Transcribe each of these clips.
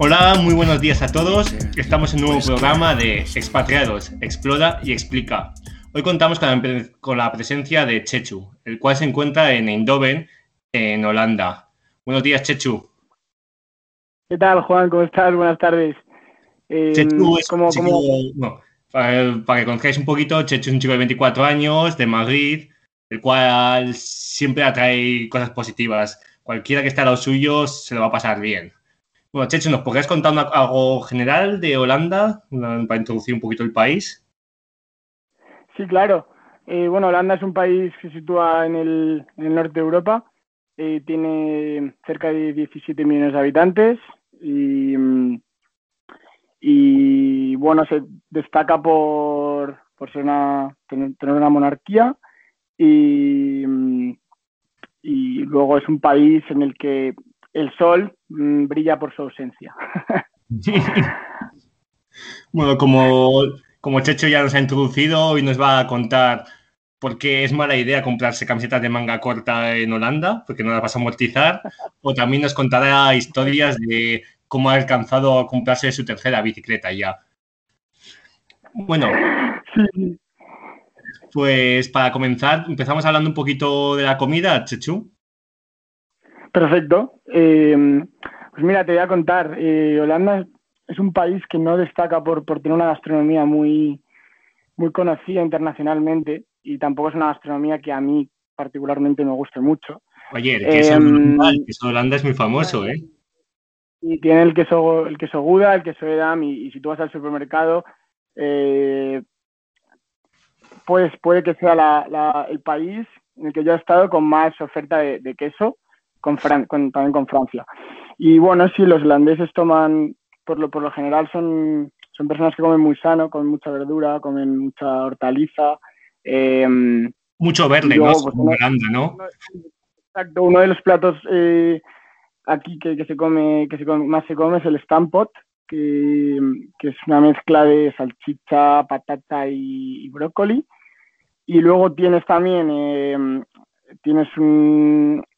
Hola, muy buenos días a todos. Estamos en un nuevo programa de Expatriados, Explora y Explica. Hoy contamos con la, presencia de Chechu, el cual se encuentra en Eindhoven, en Holanda. Buenos días, Chechu. ¿Qué tal, Juan? ¿Cómo estás? Buenas tardes. Eh, Chechu es como, para, para, que conozcáis un poquito, Chechu es un chico de 24 años, de Madrid, el cual siempre atrae cosas positivas. Cualquiera que esté a lo suyo se lo va a pasar bien. Bueno, Chechu, ¿nos podrías contar algo general de Holanda para introducir un poquito el país? Sí, claro. Eh, bueno, Holanda es un país que se sitúa en el, norte de Europa. Eh, tiene cerca de 17 millones de habitantes y, y bueno, se destaca por, por ser una, tener, una monarquía y, y luego es un país en el que el sol mm, brilla por su ausencia. bueno, como, como Checho ya nos ha introducido y nos va a contar por qué es mala idea comprarse camisetas de manga corta en Holanda, porque no las vas a amortizar, o también nos contará historias de cómo ha alcanzado a comprarse su tercera bicicleta ya. Bueno, pues para comenzar, empezamos hablando un poquito de la comida, Chechu. Perfecto. Eh, pues mira, te voy a contar. Eh, Holanda es un país que no destaca por, por tener una gastronomía muy, muy conocida internacionalmente y tampoco es una gastronomía que a mí particularmente me guste mucho. Oye, el queso, em, el queso Holanda es muy famoso, ¿eh? Y tiene el queso, el queso Gouda, el queso Edam y, y si tú vas al supermercado, eh, pues puede que sea la, el país en el que yo he estado con más oferta de queso con, también con Francia. Y bueno, sí, los holandeses toman, por lo, por lo general son, son personas que comen muy sano, comen mucha verdura, comen mucha hortaliza. Em, Mucho verde, ¿no? Pues, ¿no? exacto, uno de los platos eh, aquí que, se come, que se más se come es el stampot, que, que, es una mezcla de salchicha, patata y, brócoli. Y luego tienes también eh, tienes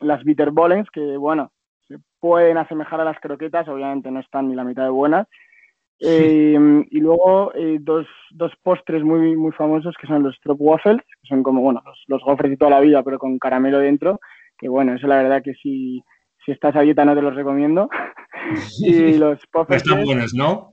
las bitterbollens que, bueno, se pueden asemejar a las croquetas, obviamente no están ni la mitad de buenas. Eh, y luego eh, dos, dos, postres muy, muy famosos que son los waffles que son como, bueno, los, gofres de toda la vida, pero con caramelo dentro, que bueno, eso la verdad que si, si estás a dieta no te los recomiendo. y los puffers... Están buenos, ¿no?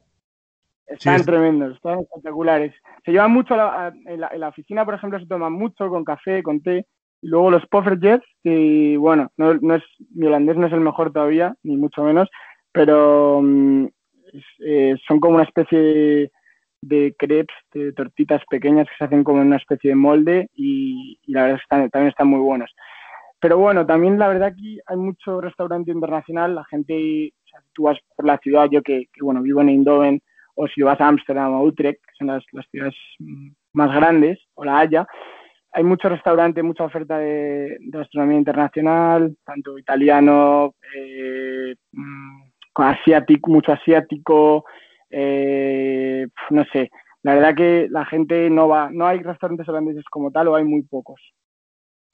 Están tremendos, están espectaculares. Se llevan mucho, en, la, en la oficina, por ejemplo, se toman mucho con café, con té, luego los Poffertjes, que bueno, no, no, es, mi holandés no es el mejor todavía, ni mucho menos, pero mm, eh, son como una especie de, crepes, de tortitas pequeñas que se hacen como en una especie de molde y, la verdad es que también están muy buenos. Pero bueno, también la verdad aquí hay mucho restaurante internacional, la gente, o sea, tú vas por la ciudad, yo que, bueno, vivo en Eindhoven, o si vas a Ámsterdam o Utrecht, que son las, las ciudades mm, más grandes, o La Haya, hay mucho restaurante, mucha oferta de, gastronomía internacional, tanto italiano, eh, mm, asiático, mucho asiático, eh, no sé. La verdad que la gente no va, no hay restaurantes holandeses como tal o hay muy pocos,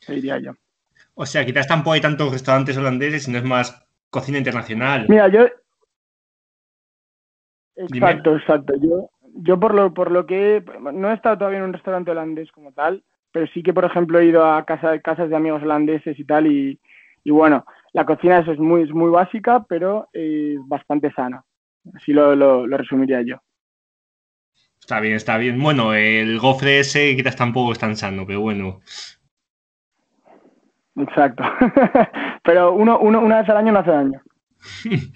diría yo. O sea, quizás tampoco hay tantos restaurantes holandeses, sino es más cocina internacional. Mira, yo... Exacto, exacto. Yo, yo por lo, por lo que no he estado todavía en un restaurante holandés como tal, pero sí que, por ejemplo, he ido a casa, casas de amigos holandeses y tal, y, bueno, la cocina es muy, muy básica, pero eh, bastante sana. Así lo, resumiría yo. Está bien, está bien. Bueno, el gofre ese quizás tampoco es tan sano, pero bueno. Exacto. pero uno, uno, una vez al año no hace daño.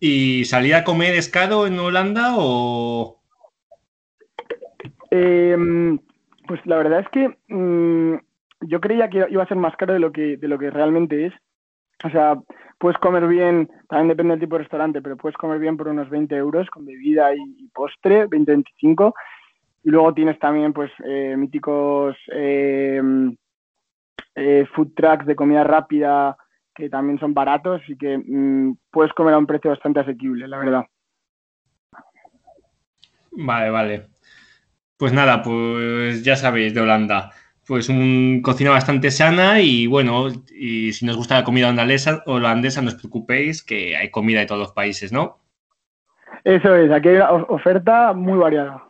¿Y salir a comer es caro en Holanda o...? Eh, pues la verdad es que mm, yo creía que iba a ser más caro de lo que, de lo que realmente es. O sea, puedes comer bien, también depende del tipo de restaurante, pero puedes comer bien por unos 20 euros con bebida y, postre, 20-25. Y luego tienes también, pues, eh, míticos eh, eh, food trucks de comida rápida que también son baratos y que mm, puedes comer a un precio bastante asequible, la verdad. Vale, vale. Pues nada, pues ya sabéis de Holanda. Pues un cocina bastante sana y bueno, y si nos gusta la comida holandesa, holandesa no os preocupéis que hay comida de todos los países, ¿no? Eso es, aquí hay una oferta muy variada.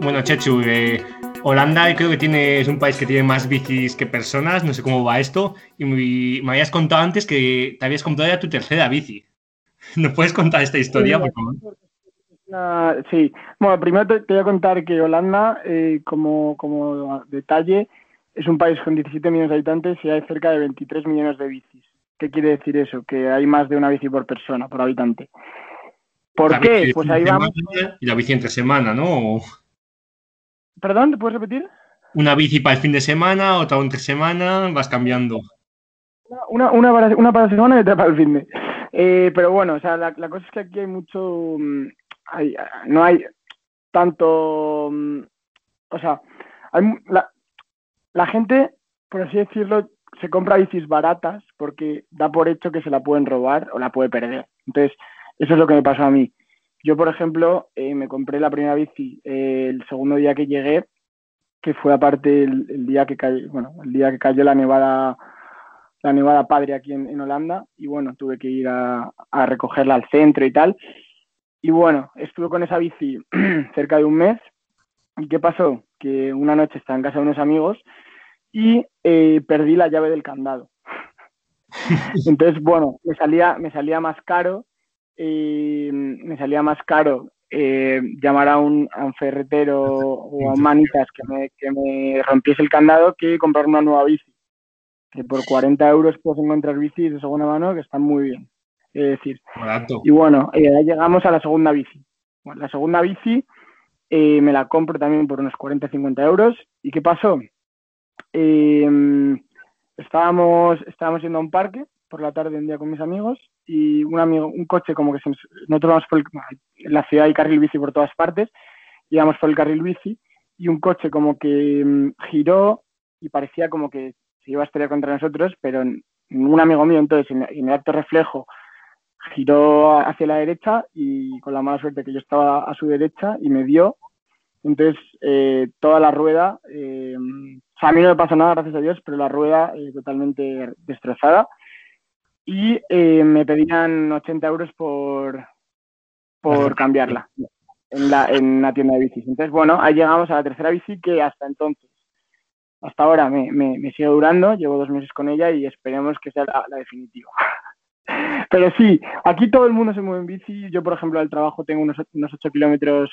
Bueno, Chechu, eh, Holanda creo que tiene, es un país que tiene más bicis que personas, no sé cómo va esto, y me, habías contado antes que te habías comprado ya tu tercera bici. ¿Nos puedes contar esta historia, por favor? sí, bueno, primero te, voy a contar que Holanda, eh, como, como detalle, es un país con 17 millones de habitantes y hay cerca de 23 millones de bicis. ¿Qué quiere decir eso? Que hay más de una bici por persona, por habitante. ¿Por qué? Pues ahí vamos. Y la bici entre semana, ¿no? ¿Perdón? ¿Te puedes repetir? Una bici para el fin de semana, otra entre semana, vas cambiando. Una, una, para, una para la semana y otra para el fin de. Eh, pero bueno, o sea, la, cosa es que aquí hay mucho. Mm, no hay tanto. Mm, o sea, hay, la, la gente, por así decirlo, se compra bicis baratas porque da por hecho que se la pueden robar o la puede perder. Entonces, eso es lo que me pasó a mí. Yo, por ejemplo, eh, me compré la primera bici eh, el segundo día que llegué, que fue aparte el, día que cayó, bueno, el día que cayó la nevada, la nevada padre aquí en, Holanda, y bueno, tuve que ir a, recogerla al centro y tal. Y bueno, estuve con esa bici cerca de un mes. ¿Y qué pasó? Que una noche estaba en casa de unos amigos y eh, perdí la llave del candado. Entonces, bueno, me salía, me salía más caro y me salía más caro eh, llamar a un, ferretero o a un manitas que me, que me rompiese el candado que comprar una nueva bici. Que por 40 euros puedes encontrar bicis de segunda mano que están muy bien. Es decir, y bueno, eh, llegamos a la segunda bici. la segunda bici eh, me la compro también por unos 40-50 euros. ¿Y qué pasó? estábamos, estábamos yendo a un parque por la tarde un día con mis amigos y un amigo, un coche como que se, nosotros vamos por el, en la ciudad hay carril bici por todas partes, íbamos por el carril bici y un coche como que mm, giró y parecía como que iba a estrellar contra nosotros, pero un amigo mío entonces en, el acto reflejo giró hacia la derecha y con la mala suerte que yo estaba a su derecha y me dio. Entonces, eh, toda la rueda, eh, o sea, a mí no me pasó nada, gracias a Dios, pero la rueda eh, totalmente destrozada y eh, me pedían 80 euros por, por cambiarla en la, en la tienda de bicis. Entonces, bueno, ahí llegamos a la tercera bici que hasta entonces, hasta ahora me, me, sigue durando, llevo dos meses con ella y esperemos que sea la, definitiva. Pero sí, aquí todo el mundo se mueve en bici. Yo, por ejemplo, al trabajo tengo unos, unos 8 kilómetros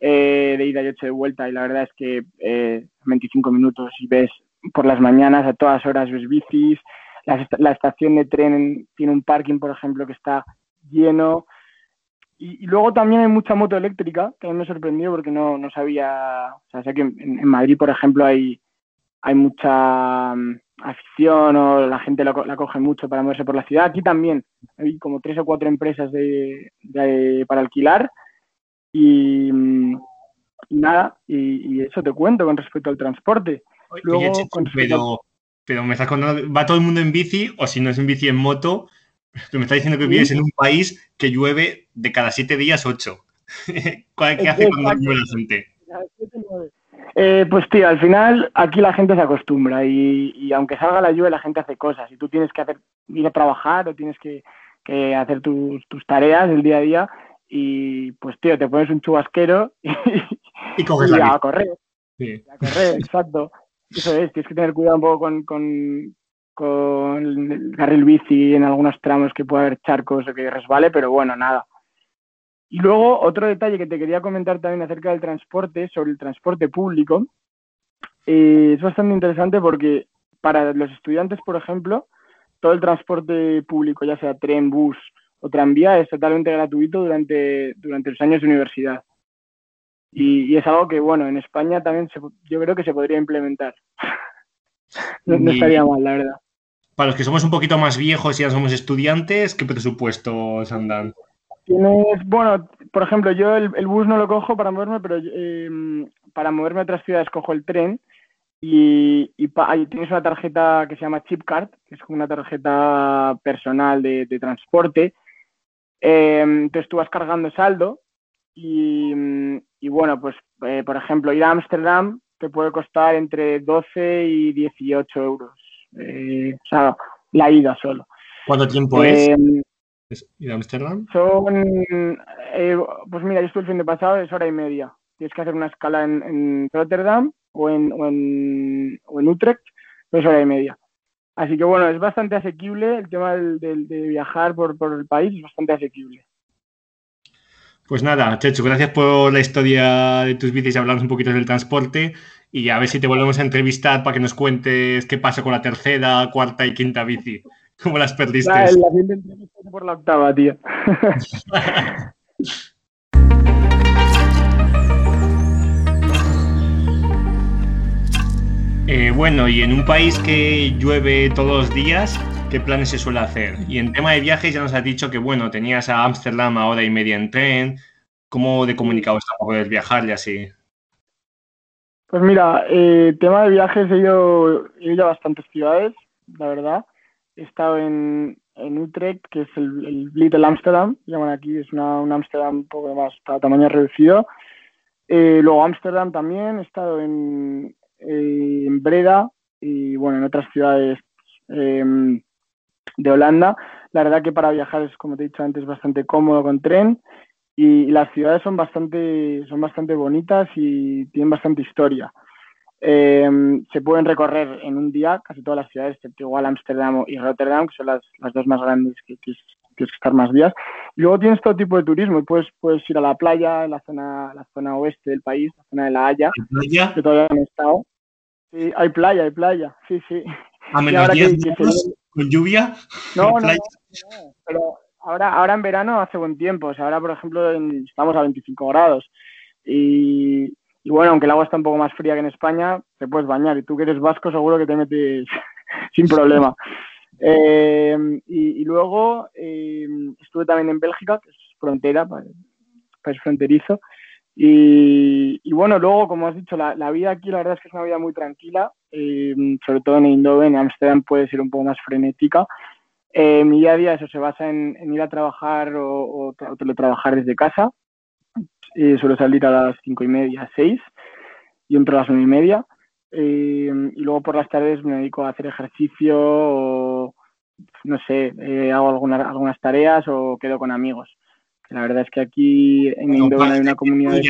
eh, de ida y 8 de vuelta y la verdad es que eh, 25 minutos y ves por las mañanas a todas horas ves bicis, la, estación de tren tiene un parking, por ejemplo, que está lleno. Y, luego también hay mucha moto eléctrica, que a mí me sorprendió porque no, no sabía, o sea, que en, Madrid, por ejemplo, hay, hay mucha mm, afición o la gente la, coge mucho para moverse por la ciudad. Aquí también hay como tres o cuatro empresas de, para alquilar y, mm, nada, y, eso te cuento con respecto al transporte. Luego, con pero me estás contando, ¿va todo el mundo en bici o si no es en bici en moto? Tú me estás diciendo que vives en un país que llueve de cada siete días ocho. ¿Qué hace cuando llueve la gente? Eh, pues tío, al final aquí la gente se acostumbra y, aunque salga la lluvia la gente hace cosas y tú tienes que hacer, ir a trabajar o tienes que, hacer tus, tareas del día a día y pues tío, te pones un chubasquero y, y, coges a correr. Sí. A correr, exacto. Eso es, tienes que tener cuidado un poco con, con, con el carril bici en algunos tramos que puede haber charcos o que resbale, pero bueno, nada. Y luego otro detalle que te quería comentar también acerca del transporte, sobre el transporte público, eh, es bastante interesante porque para los estudiantes, por ejemplo, todo el transporte público, ya sea tren, bus o tranvía, es totalmente gratuito durante, durante los años de universidad. Y, es algo que, bueno, en España también yo creo que se podría implementar. no, estaría mal, la verdad. Para los que somos un poquito más viejos y ya somos estudiantes, ¿qué presupuestos andan? Tienes, bueno, por ejemplo, yo el, bus no lo cojo para moverme, pero em, para moverme a otras ciudades cojo el tren y, tienes una tarjeta que se llama Chip Card, que es como una tarjeta personal de, transporte. Em, entonces tú vas cargando saldo y, y bueno, pues eh, por ejemplo, ir a Ámsterdam te puede costar entre 12 y 18 euros. Eh, o sea, la ida solo. ¿Cuánto tiempo es? ¿Ir a Ámsterdam? Son, eh, pues mira, yo estuve el fin de pasado, es hora y media. Tienes que hacer una escala en, Rotterdam o en, o en, o en Utrecht, es hora y media. Así que bueno, es bastante asequible el tema de viajar por, por, el país, es bastante asequible. Pues nada, Checho, gracias por la historia de tus bicis y hablamos un poquito del transporte y a ver si te volvemos a entrevistar para que nos cuentes qué pasa con la tercera, cuarta y quinta bici. ¿Cómo las perdiste? La, la por la octava, tío. Eh, bueno, y en un país que llueve todos los días, ¿qué planes se suele hacer? Y en tema de viajes ya nos has dicho que, bueno, tenías a Ámsterdam a hora y media en tren. ¿Cómo de comunicado está para poder viajar y así? Pues mira, eh, tema de viajes he ido, he ido a bastantes ciudades, la verdad. He estado en, Utrecht, que es el, Little Amsterdam, llaman aquí, es una, un Amsterdam un poco más para tamaño reducido. Eh, luego Ámsterdam también, he estado en, eh, en Breda y bueno, en otras ciudades em, de Holanda. La verdad que para viajar es, como te he dicho antes, bastante cómodo con tren y, las ciudades son bastante, son bastante bonitas y tienen bastante historia. Em, se pueden recorrer en un día casi todas las ciudades, igual Ámsterdam y Rotterdam, que son las, las dos más grandes que tienes, que estar más días. Y luego tienes todo tipo de turismo y puedes, puedes ir a la playa, en la zona, la zona oeste del país, la zona de La Haya, que todavía no he estado. Sí, hay playa, hay playa, sí, sí. ¿A menos 10 con lluvia? No, no, no, pero ahora, ahora en verano hace buen tiempo. O sea, ahora, por ejemplo, estamos a 25 grados. Y, y, bueno, aunque el agua está un poco más fría que en España, te puedes bañar. Y tú que eres vasco, seguro que te metes sin problema. Eh, y, luego eh, estuve también en Bélgica, que es frontera, país fronterizo. Y, bueno, luego, como has dicho, la, vida aquí la verdad es que es una vida muy tranquila, eh, sobre todo en Eindhoven, en Amsterdam puede ser un poco más frenética. Eh, mi día a día eso se basa en, ir a trabajar o, o, teletrabajar desde casa. Eh, suelo salir a las cinco y media, seis, y entro a las nueve y media. y luego por las tardes me dedico a hacer ejercicio o, no sé, hago algunas, algunas tareas o quedo con amigos. La verdad es que aquí en Indonesia hay una comunidad.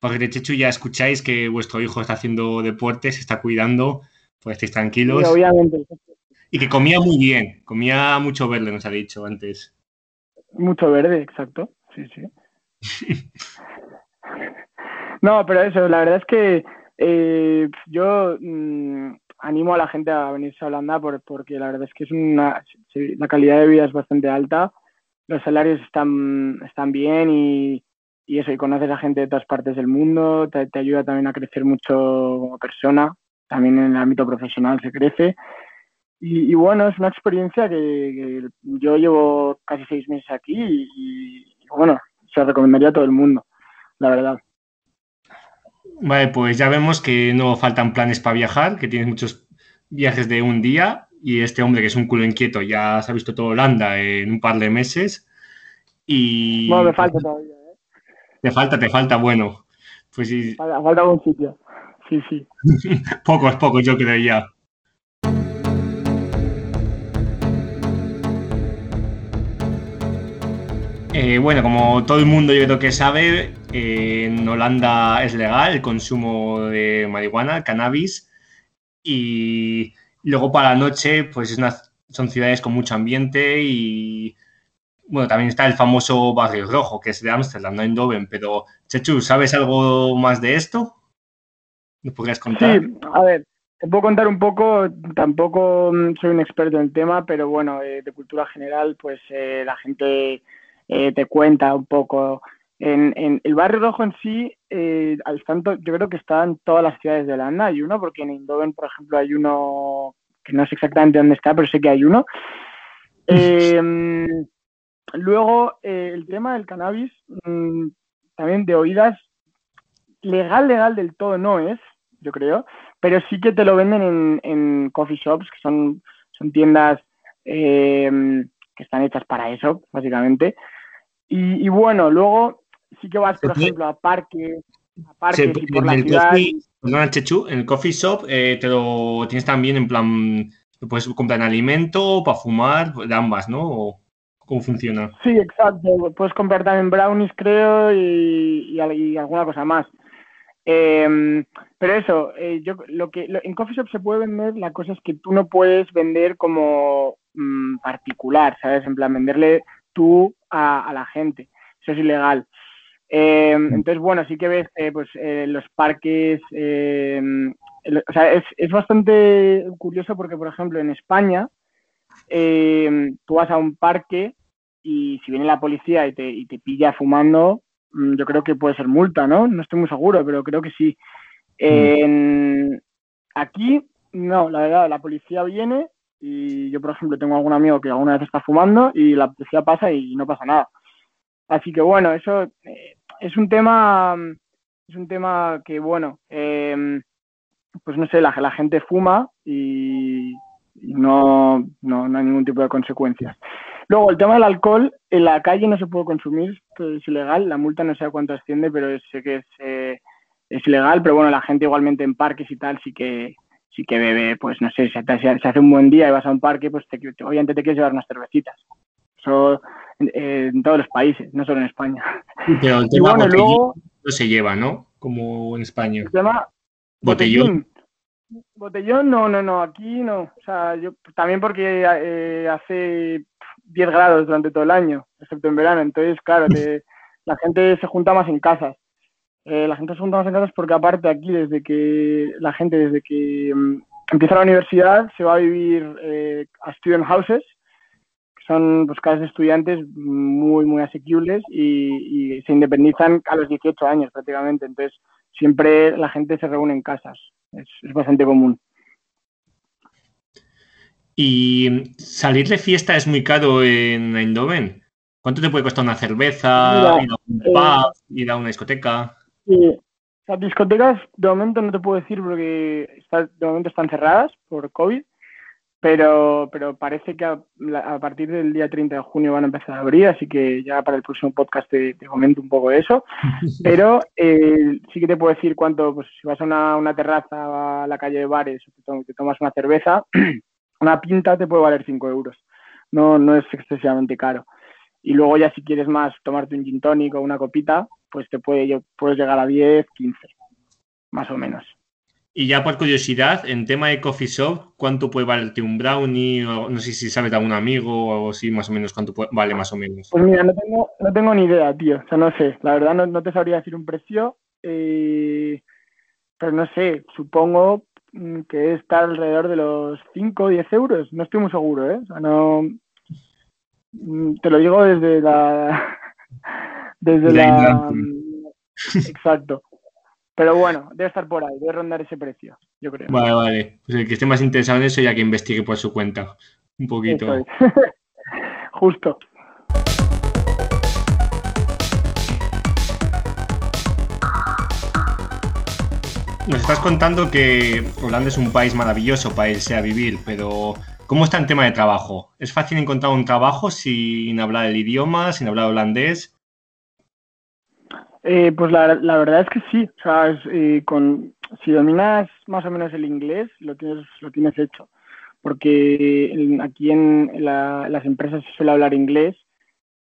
Porque de Chechu ya escucháis que vuestro hijo está haciendo deporte, se está cuidando, pues estéis tranquilos. obviamente. Y que comía muy bien, comía mucho verde, nos ha dicho antes. Mucho verde, exacto. Sí, sí. No, pero eso, la verdad es que eh, yo mm, animo a la gente a venirse a Holanda porque la verdad es que es una, la calidad de vida es bastante alta los salarios están, están bien y, eso, y conoces a gente de todas partes del mundo, te, ayuda también a crecer mucho como persona, también en el ámbito profesional se crece. Y, bueno, es una experiencia que, yo llevo casi seis meses aquí y, bueno, se recomendaría a todo el mundo, la verdad. Vale, pues ya vemos que no faltan planes para viajar, que tienes muchos viajes de un día y este hombre que es un culo inquieto ya se ha visto todo Holanda en un par de meses y... No, me falta todavía, ¿eh? Te falta, te falta, bueno. Pues sí. Falta, falta algún sitio, sí, sí. pocos, pocos yo creo ya. Eh, bueno, como todo el mundo yo creo que sabe, eh, en Holanda es legal el consumo de marihuana, cannabis, y Luego para la noche, pues son ciudades con mucho ambiente y bueno, también está el famoso Barrio Rojo, que es de Ámsterdam, no Eindhoven, pero Chechu, ¿sabes algo más de esto? ¿Me podrías contar? Sí, a ver, te puedo contar un poco, tampoco mm, soy un experto en el tema, pero bueno, eh, de cultura general, pues eh, la gente eh, te cuenta un poco. En, en, el barrio rojo en sí, al tanto, yo creo que está en todas las ciudades de Holanda. Hay uno, porque en Eindhoven, por ejemplo, hay uno que no sé exactamente dónde está, pero sé que hay uno. Em, luego, eh, el tema del cannabis, mm, también de oídas, legal, legal del todo no es, yo creo, pero sí que te lo venden en, en coffee shops, que son, son tiendas em, que están hechas para eso, básicamente. Y, bueno, luego sí que vas, por ejemplo, a parques, a parques por la ciudad. Perdona, Chechu, en el coffee shop eh, te lo tienes también en plan ¿Lo puedes comprar en alimento, para fumar, de ambas, ¿no? ¿Cómo funciona? Sí, exacto. Puedes comprar también brownies, creo, y, alguna cosa más. Em, pero eso, eh, yo lo que en coffee shop se puede vender, la cosa es que tú no puedes vender como mm, particular, ¿sabes? En plan, venderle tú a, la gente. Eso es ilegal. Em, mm. entonces, bueno, sí que ves pues eh, los parques, em, o sea, es, es, bastante curioso porque, por ejemplo, en España, eh, tú vas a un parque y si viene la policía y te, y te pilla fumando, mm, yo creo que puede ser multa, ¿no? No estoy muy seguro, pero creo que sí. Mm. aquí, no, la verdad, la policía viene y yo, por ejemplo, tengo algún amigo que alguna vez está fumando y la policía pasa y no pasa nada. Así que bueno, eso eh, es un tema, es un tema que bueno, eh, pues no sé, la, gente fuma y, no, no, hay ningún tipo de consecuencias. Luego, el tema del alcohol, en la calle no se puede consumir, es ilegal, la multa no sé a cuánto asciende, pero sé que es, eh, es ilegal, pero bueno, la gente igualmente en parques y tal sí que sí que bebe, pues no sé, si se, hace un buen día y vas a un parque, pues te, obviamente te quieres llevar unas cervecitas. Eso en, todos los países, no solo en España. Pero el tema no se lleva, ¿no? Como en España. El tema botellón. Botellón, no, no, no, aquí no. O sea, yo también porque eh, hace 10 grados durante todo el año, excepto en verano. Entonces, claro, la gente se junta más en casas. Eh, la gente se junta más en casas porque aparte aquí, desde que la gente, desde que mm, empieza la universidad, se va a vivir eh, a student houses, que son pues, casas de estudiantes muy, muy asequibles y, y se independizan a los 18 años prácticamente. Entonces, siempre la gente se reúne en casas. Es, bastante común. ¿Y salir de fiesta es muy caro en Eindhoven? ¿Cuánto te puede costar una cerveza, ir a un pub, eh, ir a una discoteca? Sí. Las discotecas de momento no te puedo decir porque de momento están cerradas por COVID pero, pero parece que a, partir del día 30 de junio van a empezar a abrir, así que ya para el próximo podcast te, comento un poco eso. Pero eh, sí que te puedo decir cuánto, pues si vas a una, una terraza a la calle de bares o te, tomas una cerveza, una pinta te puede valer 5 euros. No, no es excesivamente caro. Y luego ya si quieres más tomarte un gin tonic o una copita, pues te puede, puedes llegar a 10, 15, más o menos. Y ya por curiosidad, en tema de coffee shop, ¿cuánto puede valerte un brownie? no sé si sabes de algún amigo o algo así, más o menos, ¿cuánto vale más o menos? Pues mira, no tengo, no tengo ni idea, tío. O sea, no sé. La verdad no, te sabría decir un precio. Eh, pero no sé, supongo mm, que está alrededor de los 5 o 10 euros. No estoy muy seguro, ¿eh? O sea, no... Mm, te lo digo desde la... Desde la... Exacto. Pero bueno, debe estar por ahí, debe rondar ese precio, yo creo. Vale, vale. Pues el que esté más interesado en eso ya que investigue por su cuenta. Un poquito. Justo. Nos estás contando que Holanda es un país maravilloso para irse a vivir, pero ¿cómo está el tema de trabajo? ¿Es fácil encontrar un trabajo sin hablar el idioma, sin hablar holandés? Eh, pues la, la, verdad es que sí. O sea, eh, con, si dominas más o menos el inglés, lo tienes, lo tienes hecho. Porque aquí en las empresas se suele hablar inglés,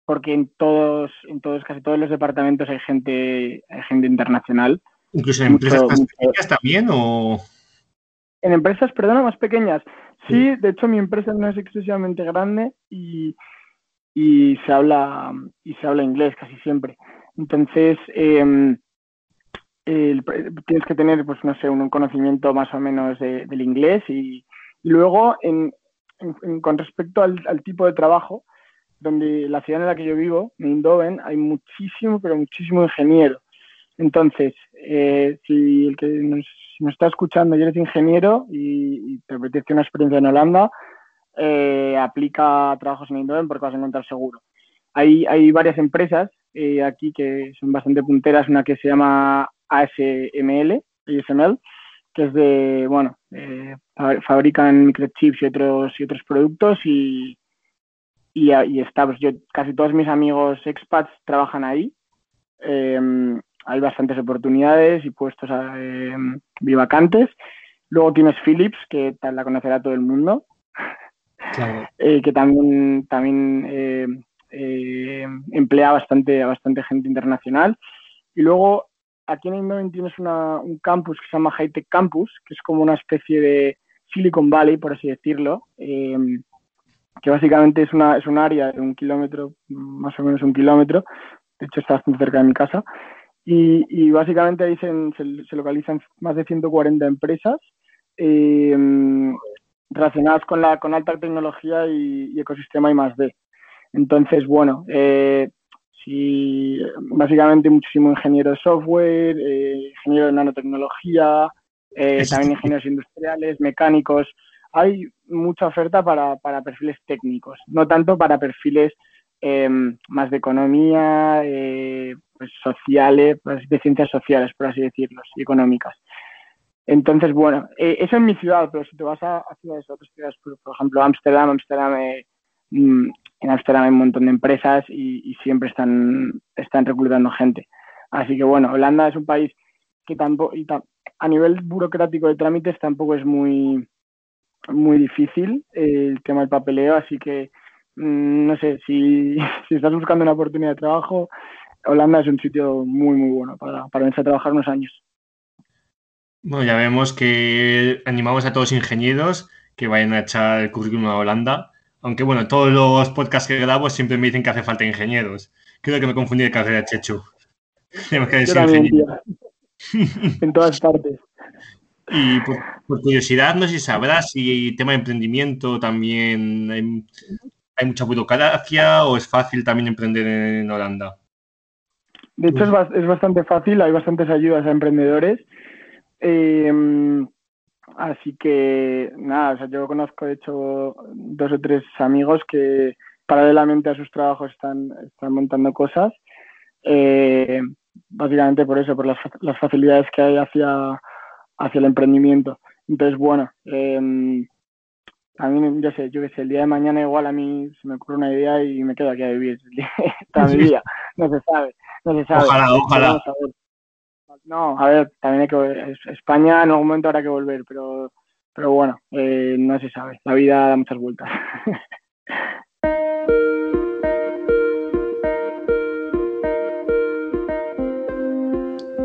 porque en todos, en todos, casi todos los departamentos hay gente, hay gente internacional. ¿Incluso en empresas más pequeñas también o...? En empresas, perdona, más pequeñas. Sí, de hecho mi empresa no es excesivamente grande y, y se habla y se habla inglés casi siempre. Entonces, em, tienes que tener, pues no sé, un, conocimiento más o menos del inglés y, luego, con respecto al, tipo de trabajo, donde la ciudad en la que yo vivo, en Eindhoven, hay muchísimo, pero muchísimo ingeniero. Entonces, eh, si el que nos, está escuchando y eres ingeniero y, te apetece una experiencia en Holanda, eh, aplica trabajos en Eindhoven porque vas a encontrar seguro. Hay, hay varias empresas eh, aquí que son bastante punteras, una que se llama ASML, ASML, que es de, bueno, eh, fabrican microchips y otros, y otros productos y, y, está, pues yo, casi todos mis amigos expats trabajan ahí. Em, hay bastantes oportunidades y puestos eh, vacantes. Luego tienes Philips, que tal la conocerá todo el mundo, que también, también emplea bastante, bastante gente internacional. Y luego aquí en Eindhoven tienes un campus que se llama High Tech Campus, que es como una especie de Silicon Valley, por así decirlo, em, que básicamente es, una, es un área de un kilómetro, más o menos un kilómetro, de hecho está bastante cerca de mi casa, y, básicamente ahí se, se, localizan más de 140 empresas em, relacionadas con, la, con alta tecnología y, ecosistema y más D. Entonces, bueno, eh, y básicamente muchísimo ingeniero de software, eh, ingeniero de nanotecnología, eh, también ingenieros industriales, mecánicos. Hay mucha oferta para, perfiles técnicos, no tanto para perfiles em, más de economía, eh, pues sociales, pues de ciencias sociales, por así decirlo, y económicas. Entonces, bueno, eso en mi ciudad, pero si te vas a, ciudades, otras ciudades, por, ejemplo, Ámsterdam, Ámsterdam en Amsterdam hay un montón de empresas y, siempre están, están reclutando gente. Así que bueno, Holanda es un país que tampoco, a nivel burocrático de trámites tampoco es muy, muy difícil el tema del papeleo, así que mm, no sé, si, si, estás buscando una oportunidad de trabajo, Holanda es un sitio muy, muy bueno para, para a trabajar unos años. Bueno, ya vemos que animamos a todos los ingenieros que vayan a echar el currículum a Holanda aunque bueno, todos los podcasts que grabo siempre me dicen que hace falta ingenieros. Creo que me confundí de carrera, Chechu. Tenemos que decir ingeniero. en todas partes. Y por, curiosidad, no sé si sabrás si tema de emprendimiento también hay, mucha burocracia o es fácil también emprender en Holanda. De hecho, es, es bastante fácil, hay bastantes ayudas a emprendedores. Eh, Así que nada, o sea, yo conozco de hecho dos o tres amigos que paralelamente a sus trabajos están, están montando cosas, eh, básicamente por eso, por las, las, facilidades que hay hacia, hacia el emprendimiento. Entonces, bueno, eh, también, yo sé, yo que sé, el día de mañana igual a mí se me ocurre una idea y me quedo aquí a vivir toda mi vida. No se sabe, no se sabe. Ojalá, ojalá. No, a ver, también hay que España en algún momento habrá que volver, pero, pero bueno, eh, no se sabe. La vida da muchas vueltas.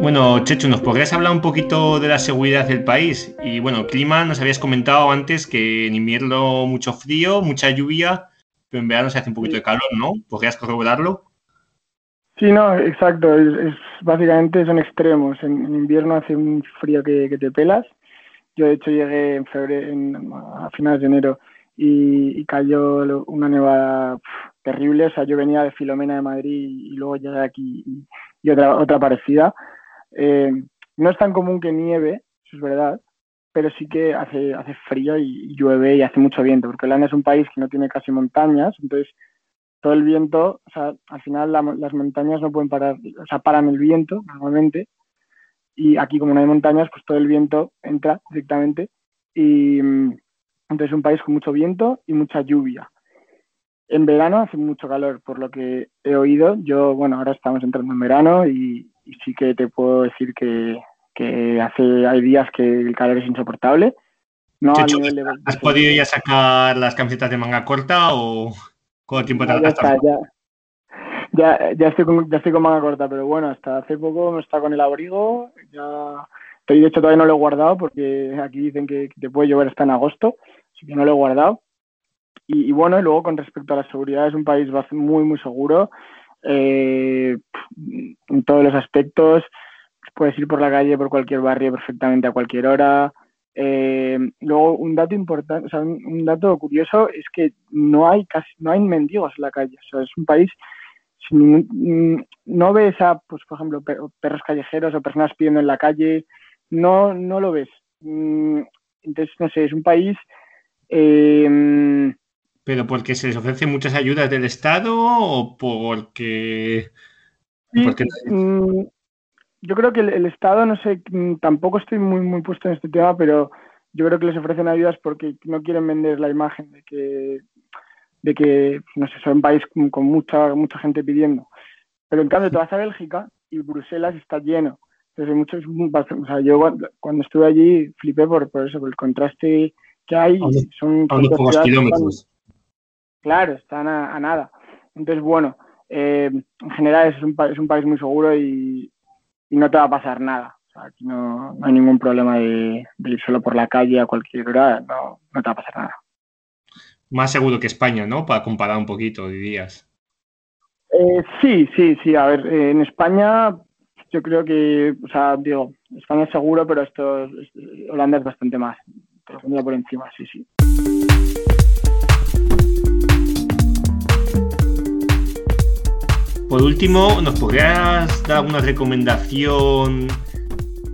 Bueno, Chechu, ¿nos podrías hablar un poquito de la seguridad del país? Y bueno, clima, nos habías comentado antes que en invierno mucho frío, mucha lluvia, pero en verano se hace un poquito de calor, ¿no? ¿Podrías corroborarlo? Sí, no, exacto. Es, básicamente son extremos. En, invierno hace un frío que, te pelas. Yo de hecho llegué en febrero, a finales de enero y, cayó una nevada terrible. O sea, yo venía de Filomena de Madrid y, luego llegué aquí y, otra otra parecida. Eh, no es tan común que nieve, eso es verdad, pero sí que hace hace frío y, llueve y hace mucho viento, porque Holanda es un país que no tiene casi montañas, entonces todo el viento, o sea, al final las montañas no pueden parar, o sea, paran el viento normalmente, y aquí como no hay montañas, pues todo el viento entra directamente, y mm, entonces es un país con mucho viento y mucha lluvia. En verano hace mucho calor, por lo que he oído. Yo, bueno, ahora estamos entrando en verano y, sí que te puedo decir que, hace, hay días que el calor es insoportable. No ¿Has podido ya sacar las camisetas de manga corta o...? ¿Cuánto tiempo te ya, ya, ya, estoy con, ya estoy con manga corta, pero bueno, hasta hace poco está con el abrigo. Ya estoy, de hecho, todavía no lo he guardado porque aquí dicen que, te puede llover hasta en agosto, así que no lo he guardado. Y, bueno, y luego con respecto a la seguridad, es un país muy, muy seguro eh, en todos los aspectos. Puedes ir por la calle, por cualquier barrio perfectamente a cualquier hora. Eh, luego, un dato importante, o sea, un, dato curioso es que no hay casi, no hay mendigos en la calle. O sea, es un país no ves a, pues, por ejemplo, perros callejeros o personas pidiendo en la calle, no, no lo ves. Mm, entonces, no sé, es un país. Eh, ¿Pero porque se les ofrecen muchas ayudas del Estado o porque.? porque... Yo creo que el, Estado, no sé, mm, tampoco estoy muy, muy puesto en este tema, pero yo creo que les ofrecen ayudas porque no quieren vender la imagen de que, de que no sé, son un país con, mucha, mucha gente pidiendo. Pero en cambio, te vas a Bélgica y Bruselas está lleno. Entonces, muchos, o sea, yo cuando estuve allí flipé por, por eso, por el contraste que hay. Son, pocos kilómetros. Claro, están a, nada. Entonces, bueno, eh, en general es un, es un país muy seguro y, no te va a pasar nada. aquí no, hay ningún problema de, ir solo por la calle a cualquier hora, no, no te va a pasar nada. Más seguro que España, ¿no? Para comparar un poquito, dirías. Eh, sí, sí, sí. A ver, en España yo creo que, o sea, digo, España es seguro, pero esto, Holanda es bastante más. por encima, sí, sí. Por último, ¿nos podrías dar alguna recomendación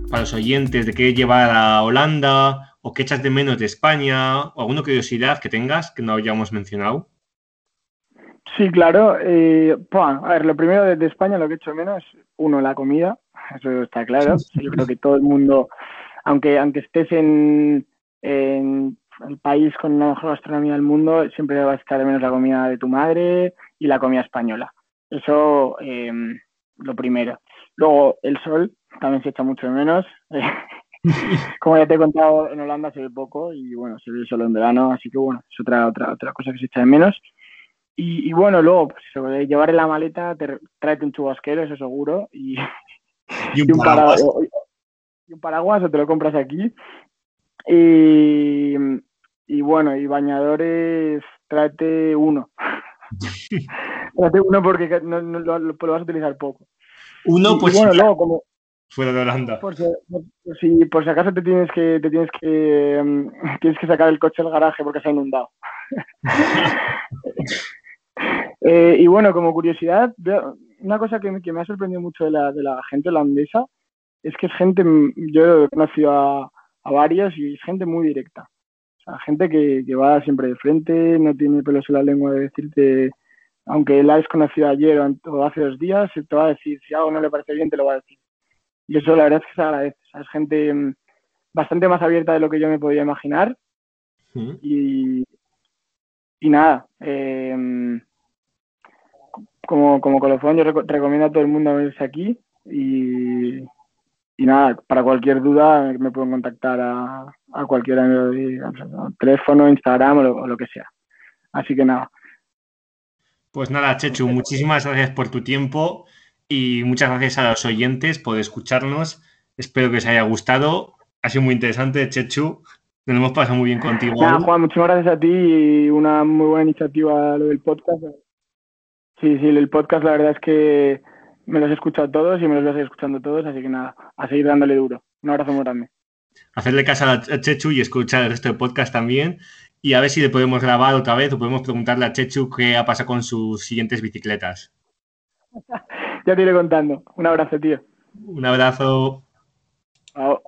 para los oyentes de qué llevar a Holanda o qué echas de menos de España o alguna curiosidad que tengas que no hayamos mencionado? Sí, claro. Eh, a ver, lo primero de, España, lo que echo menos, uno, la comida, eso está claro. Yo creo que todo el mundo, aunque, aunque estés en, en el país con la mejor gastronomía del mundo, siempre va a estar de menos la comida de tu madre y la comida española. Eso, eh, lo primero. Luego, el sol también se echa mucho de menos. Como ya te he contado, en Holanda se ve poco y bueno, se ve solo en verano, así que bueno, es otra, otra, otra cosa que se echa de menos. Y, bueno, luego, pues, llevar en la maleta, te, tráete un chubasquero, eso seguro, y, un, paraguas. y un paraguas o te lo compras aquí. Y, y bueno, y bañadores, tráete uno. uno porque no, lo, vas a utilizar poco. Uno, pues. bueno, luego, como, fuera de Holanda. Por si, por si acaso te tienes que te tienes que mm, tienes que sacar el coche del garaje porque se ha inundado. Eh, y bueno, como curiosidad, una cosa que, me ha sorprendido mucho de la, de la gente holandesa es que es gente, mm, yo he conocido a, a varios y es gente muy directa. O sea, gente que, que va siempre de frente, no tiene pelos en la lengua de decirte, aunque la has conocido ayer o hace dos días, te va a decir, si algo no le parece bien, te lo va a decir. Y eso la verdad es que se agradece. es gente mm, bastante más abierta de lo que yo me podía imaginar. Y, y nada, eh, como, como colofón yo recomiendo a todo el mundo venirse aquí y, y nada, para cualquier duda me pueden contactar a, a cualquier teléfono, Instagram o lo, que sea. Así que nada. Pues nada, Chechu, muchísimas gracias por tu tiempo y muchas gracias a los oyentes por escucharnos. Espero que os haya gustado. Ha sido muy interesante, Chechu. Nos hemos pasado muy bien contigo. Juan, muchas gracias a ti y una muy buena iniciativa lo del podcast. Sí, sí, el podcast la verdad es que me los he escuchado todos y me los voy a seguir escuchando todos, así que nada, a seguir dándole duro. Un abrazo muy grande. Hacerle caso a Chechu y escuchar el resto del podcast también y a ver si le podemos grabar otra vez o podemos preguntarle a Chechu qué ha pasado con sus siguientes bicicletas. ya te iré contando. Un abrazo, tío. Un abrazo. Chao.